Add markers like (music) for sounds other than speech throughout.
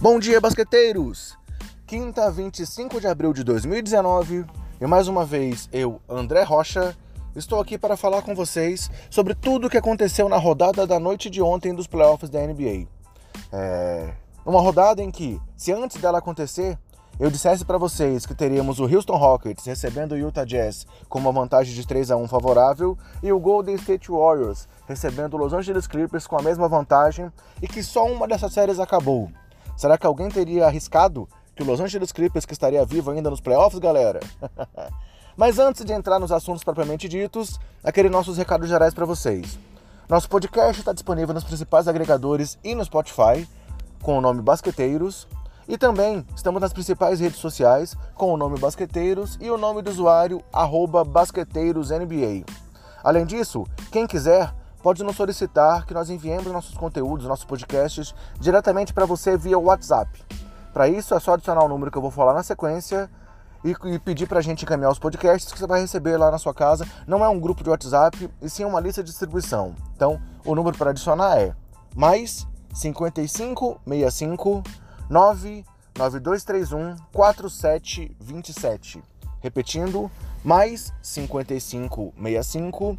Bom dia, basqueteiros! Quinta, 25 de abril de 2019, e mais uma vez eu, André Rocha, estou aqui para falar com vocês sobre tudo o que aconteceu na rodada da noite de ontem dos playoffs da NBA. É uma rodada em que, se antes dela acontecer, eu dissesse para vocês que teríamos o Houston Rockets recebendo o Utah Jazz com uma vantagem de 3 a 1 favorável e o Golden State Warriors recebendo o Los Angeles Clippers com a mesma vantagem e que só uma dessas séries acabou. Será que alguém teria arriscado que o Los Angeles Clippers que estaria vivo ainda nos playoffs, galera? (laughs) Mas antes de entrar nos assuntos propriamente ditos, aquele nossos recados gerais para vocês. Nosso podcast está disponível nos principais agregadores e no Spotify com o nome Basqueteiros. E também estamos nas principais redes sociais com o nome Basqueteiros e o nome do usuário BasqueteirosNBA. Além disso, quem quiser pode nos solicitar que nós enviemos nossos conteúdos, nossos podcasts diretamente para você via WhatsApp. Para isso é só adicionar o número que eu vou falar na sequência e, e pedir para a gente encaminhar os podcasts que você vai receber lá na sua casa. Não é um grupo de WhatsApp e sim uma lista de distribuição. Então, o número para adicionar é mais 55 65 99231 4727. Repetindo, mais 55 65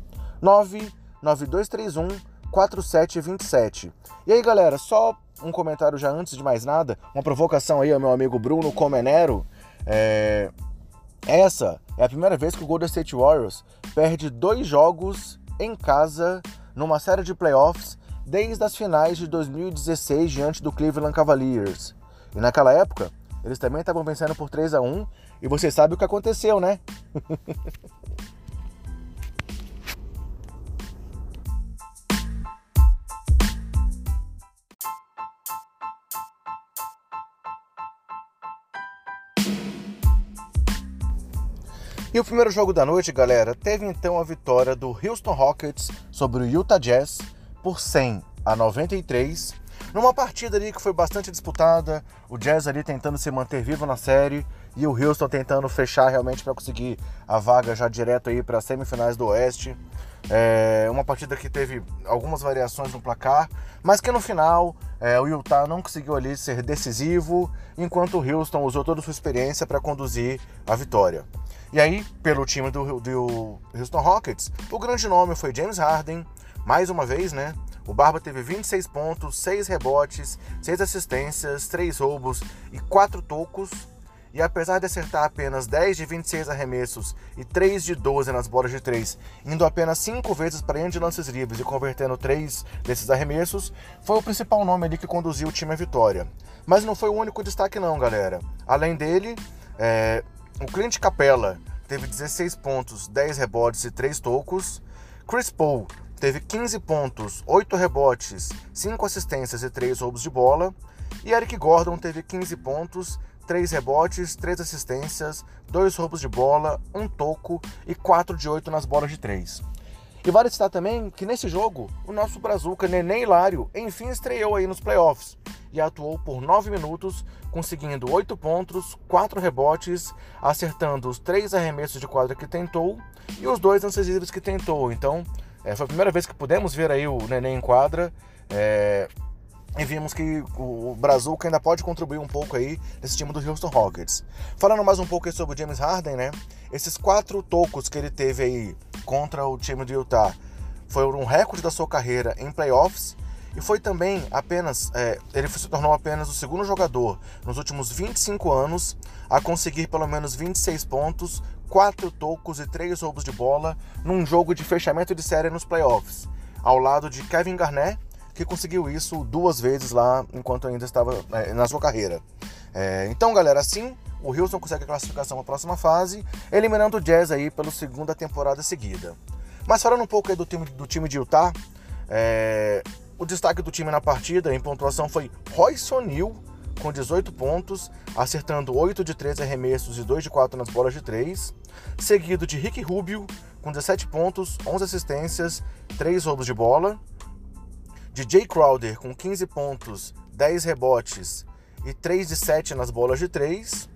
99231 4727. E aí, galera, só um comentário já antes de mais nada, uma provocação aí ao meu amigo Bruno Comenero. É... Essa é a primeira vez que o Golden State Warriors perde dois jogos em casa numa série de playoffs desde as finais de 2016 diante do Cleveland Cavaliers. E naquela época, eles também estavam vencendo por 3 a 1 e você sabe o que aconteceu, né? (laughs) E o primeiro jogo da noite, galera, teve então a vitória do Houston Rockets sobre o Utah Jazz por 100 a 93, numa partida ali que foi bastante disputada, o Jazz ali tentando se manter vivo na série e o Houston tentando fechar realmente para conseguir a vaga já direto aí para as semifinais do Oeste. É uma partida que teve algumas variações no placar, mas que no final é, o Utah não conseguiu ali ser decisivo, enquanto o Houston usou toda a sua experiência para conduzir a vitória. E aí, pelo time do, do Houston Rockets, o grande nome foi James Harden, mais uma vez, né? O Barba teve 26 pontos, 6 rebotes, 6 assistências, 3 roubos e 4 tocos. E apesar de acertar apenas 10 de 26 arremessos e 3 de 12 nas bolas de 3, indo apenas 5 vezes para de lances livres e convertendo 3 desses arremessos, foi o principal nome ali que conduziu o time à vitória. Mas não foi o único destaque não, galera. Além dele, é, o Clint Capella teve 16 pontos, 10 rebotes e 3 tocos. Chris Paul teve 15 pontos, 8 rebotes, 5 assistências e 3 roubos de bola. E Eric Gordon teve 15 pontos, 3 rebotes, 3 assistências, 2 roubos de bola, 1 toco e 4 de 8 nas bolas de 3. E vale citar também que nesse jogo, o nosso Brazuca Neném Hilário enfim estreou aí nos playoffs e atuou por 9 minutos, conseguindo 8 pontos, 4 rebotes, acertando os 3 arremessos de quadra que tentou e os 2 lances livres que tentou. Então, é, foi a primeira vez que pudemos ver aí o Neném em quadra. É, e vimos que o Brazuca ainda pode contribuir um pouco aí nesse time do Houston Rockets. Falando mais um pouco sobre o James Harden, né? Esses quatro tocos que ele teve aí contra o time do Utah foram um recorde da sua carreira em playoffs e foi também apenas, é, ele se tornou apenas o segundo jogador nos últimos 25 anos a conseguir pelo menos 26 pontos, 4 tocos e 3 roubos de bola num jogo de fechamento de série nos playoffs, ao lado de Kevin Garnett, que conseguiu isso duas vezes lá enquanto ainda estava é, na sua carreira. É, então, galera, assim o Houston consegue a classificação para a próxima fase, eliminando o Jazz aí pela segunda temporada seguida. Mas falando um pouco aí do time, do time de Utah, é, o destaque do time na partida em pontuação foi Royce O'Neal, com 18 pontos, acertando 8 de 13 arremessos e 2 de 4 nas bolas de 3, seguido de Rick Rubio, com 17 pontos, 11 assistências, 3 roubos de bola, de Jay Crowder, com 15 pontos, 10 rebotes e 3 de 7 nas bolas de 3,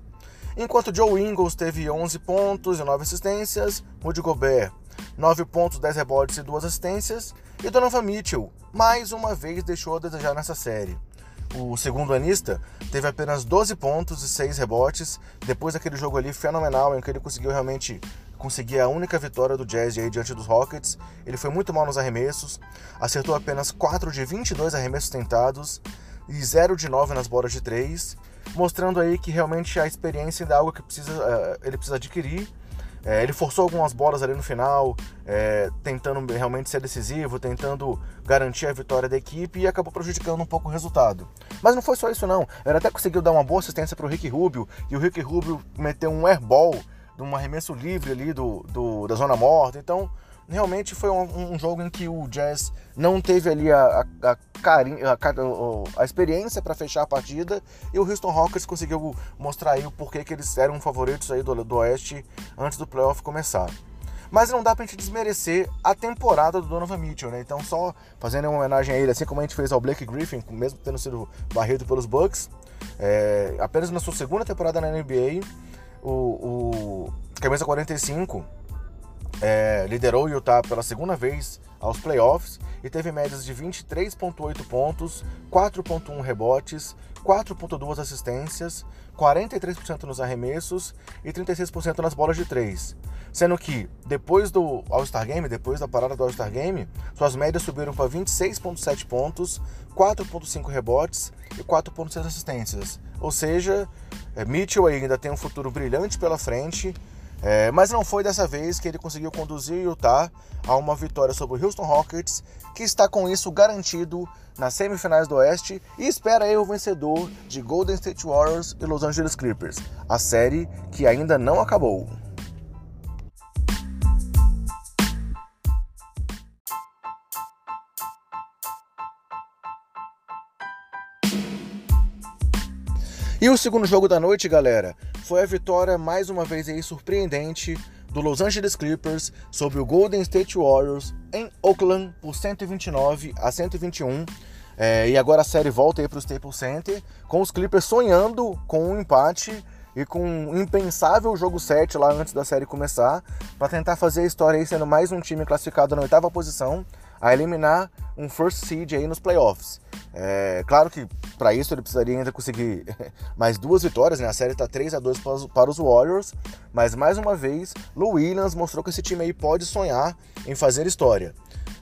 enquanto Joe Ingles teve 11 pontos e 9 assistências, Rudy Gobert 9 pontos, 10 rebotes e 2 assistências, e Donovan Mitchell mais uma vez deixou a desejar nessa série. o segundo anista, teve apenas 12 pontos e 6 rebotes, depois daquele jogo ali fenomenal em que ele conseguiu realmente conseguir a única vitória do Jazz aí diante dos Rockets. Ele foi muito mal nos arremessos, acertou apenas 4 de 22 arremessos tentados e 0 de 9 nas bolas de 3, mostrando aí que realmente a experiência ainda é algo que precisa, uh, ele precisa adquirir é, ele forçou algumas bolas ali no final, é, tentando realmente ser decisivo, tentando garantir a vitória da equipe e acabou prejudicando um pouco o resultado. Mas não foi só isso não. Ele até conseguiu dar uma boa assistência para o Rick Rubio e o Rick Rubio meteu um airball de um arremesso livre ali do, do da zona morta. Então realmente foi um, um, jogo em que o Jazz não teve ali a, a, a, carinho, a, a experiência para fechar a partida e o Houston Rockets conseguiu mostrar aí o porquê que eles eram favoritos aí do, do Oeste antes do playoff começar. Mas não dá pra gente desmerecer a temporada do Donovan Mitchell, né? Então, só fazendo uma homenagem a ele, assim como a gente fez ao Blake Griffin, mesmo tendo sido barrido pelos Bucks, é, apenas na sua segunda temporada na NBA, o, o camisa 45 é, liderou o Utah pela segunda vez aos playoffs e teve médias de 23,8 pontos, 4,1 rebotes, 4,2 assistências, 43% nos arremessos e 36% nas bolas de 3. Sendo que depois do All-Star Game, depois da parada do All-Star Game, suas médias subiram para 26,7 pontos, 4,5 rebotes e 4,6 assistências. Ou seja, é, Mitchell ainda tem um futuro brilhante pela frente é, mas não foi dessa vez que ele conseguiu conduzir o Utah a uma vitória sobre o Houston Rockets, que está com isso garantido nas semifinais do Oeste e espera aí o vencedor de Golden State Warriors e Los Angeles Clippers, a série que ainda não acabou. E o segundo jogo da noite, galera, foi a vitória mais uma vez aí surpreendente do Los Angeles Clippers sobre o Golden State Warriors em Oakland por 129 a 121. É, e agora a série volta aí para o Staples Center, com os Clippers sonhando com um empate e com um impensável jogo 7 lá antes da série começar, para tentar fazer a história aí sendo mais um time classificado na oitava posição a eliminar um first seed aí nos playoffs. É, claro que para isso ele precisaria ainda conseguir (laughs) mais duas vitórias, né? A série está 3 a 2 para os Warriors, mas mais uma vez, Lou Williams mostrou que esse time aí pode sonhar em fazer história.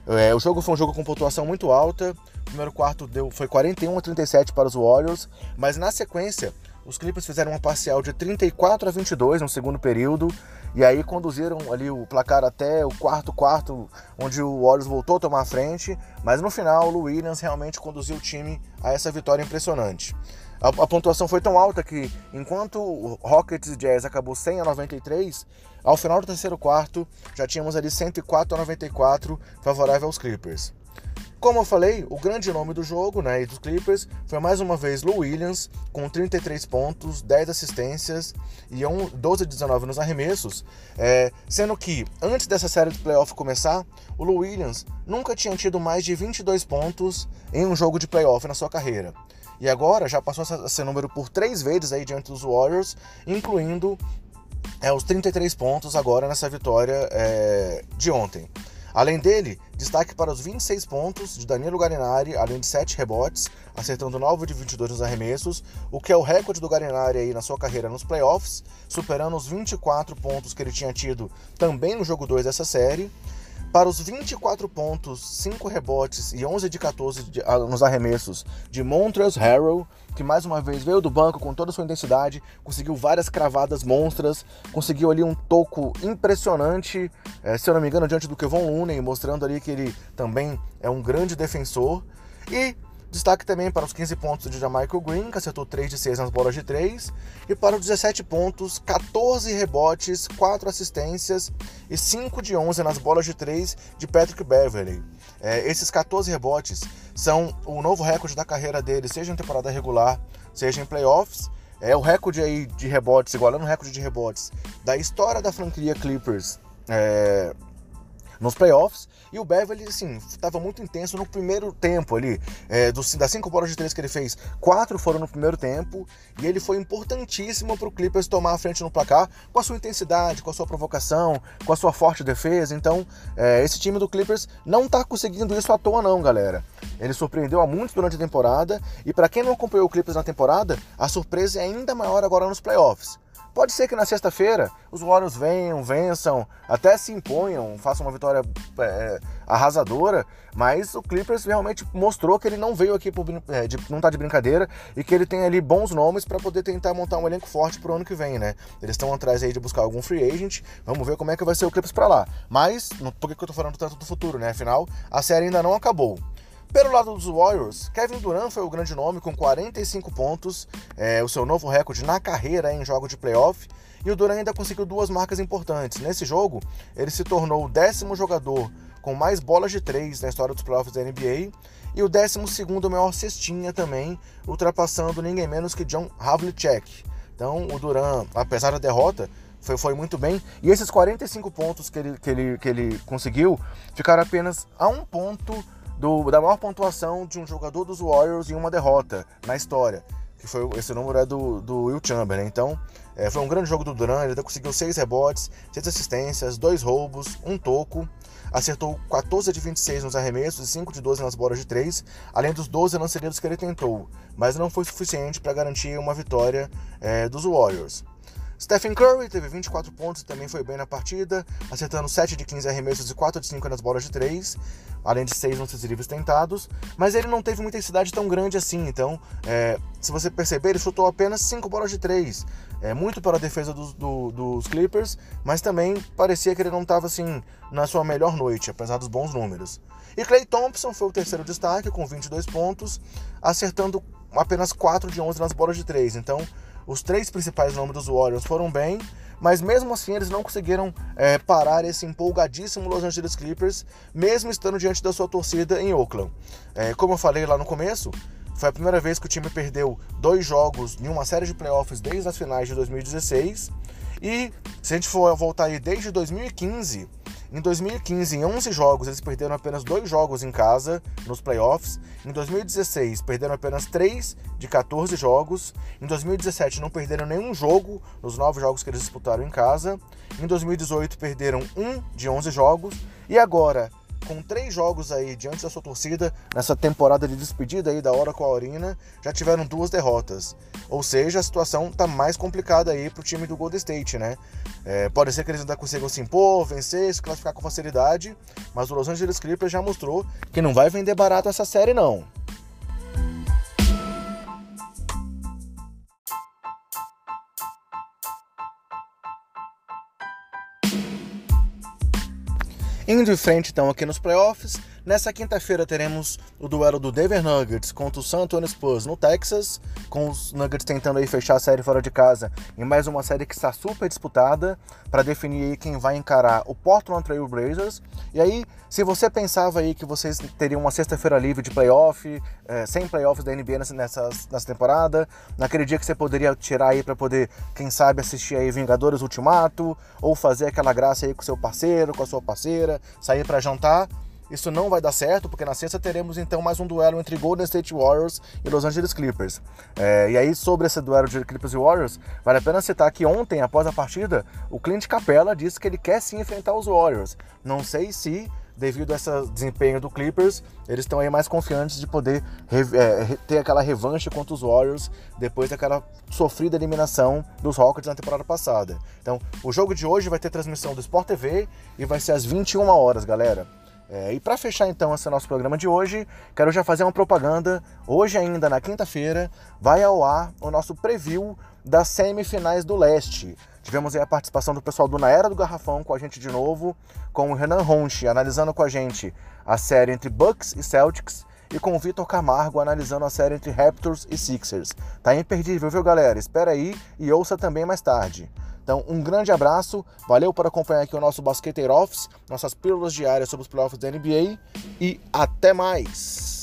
É, o jogo foi um jogo com pontuação muito alta. O primeiro quarto deu, foi 41 a 37 para os Warriors, mas na sequência, os Clippers fizeram uma parcial de 34 a 22 no segundo período e aí conduziram ali o placar até o quarto quarto, onde o Warriors voltou a tomar a frente, mas no final o Williams realmente conduziu o time a essa vitória impressionante. A, a pontuação foi tão alta que, enquanto o Rockets Jazz acabou 100 a 93, ao final do terceiro quarto já tínhamos ali 104 a 94 favorável aos Clippers. Como eu falei, o grande nome do jogo né, e dos Clippers foi mais uma vez Lou Williams, com 33 pontos, 10 assistências e 12 de 19 nos arremessos, é, sendo que antes dessa série de playoff começar, o Lou Williams nunca tinha tido mais de 22 pontos em um jogo de playoff na sua carreira. E agora já passou a ser número por três vezes aí diante dos Warriors, incluindo é, os 33 pontos agora nessa vitória é, de ontem. Além dele, destaque para os 26 pontos de Danilo Garinari, além de 7 rebotes, acertando 9 de 22 nos arremessos, o que é o recorde do Garinari aí na sua carreira nos playoffs, superando os 24 pontos que ele tinha tido também no jogo 2 dessa série. Para os 24 pontos, 5 rebotes e 11 de 14 de, ah, nos arremessos de Montrezl Harrell, que mais uma vez veio do banco com toda a sua intensidade, conseguiu várias cravadas monstras, conseguiu ali um toco impressionante, é, se eu não me engano, diante do Kevon Looney, mostrando ali que ele também é um grande defensor. E Destaque também para os 15 pontos de Jamaica Green, que acertou 3 de 6 nas bolas de 3. E para os 17 pontos, 14 rebotes, 4 assistências e 5 de 11 nas bolas de 3 de Patrick Beverley. É, esses 14 rebotes são o novo recorde da carreira dele, seja em temporada regular, seja em playoffs. É o recorde aí de rebotes, igualando o recorde de rebotes da história da franquia Clippers. É, nos playoffs. E o Beverly, assim, estava muito intenso no primeiro tempo ali. É, dos, das cinco bolas de três que ele fez, quatro foram no primeiro tempo. E ele foi importantíssimo para o Clippers tomar a frente no placar com a sua intensidade, com a sua provocação, com a sua forte defesa. Então, é, esse time do Clippers não está conseguindo isso à toa, não, galera. Ele surpreendeu a muitos durante a temporada e para quem não acompanhou o Clippers na temporada, a surpresa é ainda maior agora nos playoffs. Pode ser que na sexta-feira os Warriors venham, vençam, até se imponham, façam uma vitória é, arrasadora, mas o Clippers realmente mostrou que ele não veio aqui por, é, de, não tá de brincadeira e que ele tem ali bons nomes para poder tentar montar um elenco forte pro ano que vem, né? Eles estão atrás aí de buscar algum free agent, vamos ver como é que vai ser o Clippers para lá. Mas, por que, que eu tô falando tanto do futuro, né? Afinal, a série ainda não acabou. Pelo lado dos Warriors, Kevin Durant foi o grande nome com 45 pontos, é, o seu novo recorde na carreira em jogo de playoff. E o Durant ainda conseguiu duas marcas importantes. Nesse jogo, ele se tornou o décimo jogador com mais bolas de três na história dos playoffs da NBA e o décimo segundo maior cestinha também, ultrapassando ninguém menos que John Havlicek. Então, o Durant, apesar da derrota, foi, foi muito bem. E esses 45 pontos que ele, que ele, que ele conseguiu ficaram apenas a um ponto do, da maior pontuação de um jogador dos Warriors em uma derrota na história. Que foi esse número é do, do Will Chamberlain. Então, é, foi um grande jogo do Durant. Ele conseguiu seis rebotes, seis assistências, dois roubos, um toco. Acertou 14 de 26 nos arremessos e 5 de 12 nas bolas de 3, além dos 12 lançamentos que ele tentou, mas não foi suficiente para garantir uma vitória é, dos Warriors. Stephen Curry teve 24 pontos e também foi bem na partida, acertando 7 de 15 arremessos e 4 de 5 nas bolas de 3, além de 6 lances livres tentados, mas ele não teve muita intensidade tão grande assim, então, é, se você perceber, ele chutou apenas 5 bolas de 3, é, muito para a defesa dos, do, dos Clippers, mas também parecia que ele não estava assim na sua melhor noite, apesar dos bons números. E Clay Thompson foi o terceiro destaque, com 22 pontos, acertando apenas 4 de 11 nas bolas de 3, então os três principais nomes dos Warriors foram bem, mas mesmo assim eles não conseguiram é, parar esse empolgadíssimo Los Angeles Clippers, mesmo estando diante da sua torcida em Oakland. É, como eu falei lá no começo, foi a primeira vez que o time perdeu dois jogos em uma série de playoffs desde as finais de 2016. E se a gente for voltar aí desde 2015, em 2015, em 11 jogos, eles perderam apenas dois jogos em casa nos playoffs. Em 2016, perderam apenas 3 de 14 jogos. Em 2017, não perderam nenhum jogo nos 9 jogos que eles disputaram em casa. Em 2018, perderam 1 de 11 jogos. E agora, com três jogos aí diante da sua torcida nessa temporada de despedida aí da hora com a Orina, já tiveram duas derrotas. Ou seja, a situação tá mais complicada aí pro time do Golden State, né? É, pode ser que eles ainda consigam se impor, vencer, se classificar com facilidade, mas o Los Angeles Clippers já mostrou que não vai vender barato essa série não. Indo em frente então aqui nos playoffs, Nessa quinta-feira teremos o duelo do Denver Nuggets contra o San Antonio Spurs no Texas, com os Nuggets tentando aí fechar a série fora de casa em mais uma série que está super disputada para definir aí quem vai encarar o Portland Trail Blazers. E aí, se você pensava aí que vocês teriam uma sexta-feira livre de playoff, é, sem playoffs da NBA nessa, nessa, temporada, naquele dia que você poderia tirar aí para poder, quem sabe, assistir aí Vingadores Ultimato, ou fazer aquela graça aí com seu parceiro, com a sua parceira, sair para jantar, isso não vai dar certo, porque na sexta teremos então mais um duelo entre Golden State Warriors e Los Angeles Clippers. É, e aí, sobre esse duelo de Clippers e Warriors, vale a pena citar que ontem, após a partida, o Clint Capella disse que ele quer sim enfrentar os Warriors. Não sei se devido a esse desempenho do Clippers, eles estão aí mais confiantes de poder é, ter aquela revanche contra os Warriors depois daquela sofrida eliminação dos Rockets na temporada passada. Então, o jogo de hoje vai ter transmissão do Sport TV e vai ser às 21 horas, galera. É, e para fechar então esse nosso programa de hoje, quero já fazer uma propaganda. Hoje ainda na quinta-feira vai ao ar o nosso preview das semifinais do Leste. Tivemos a participação do pessoal do Na Era do Garrafão com a gente de novo, com o Renan Ronchi analisando com a gente a série entre Bucks e Celtics e com o Vitor Camargo analisando a série entre Raptors e Sixers. Tá imperdível, viu galera? Espera aí e ouça também mais tarde. Então, um grande abraço, valeu por acompanhar aqui o nosso Basqueteiro Office, nossas pílulas diárias sobre os playoffs da NBA e até mais!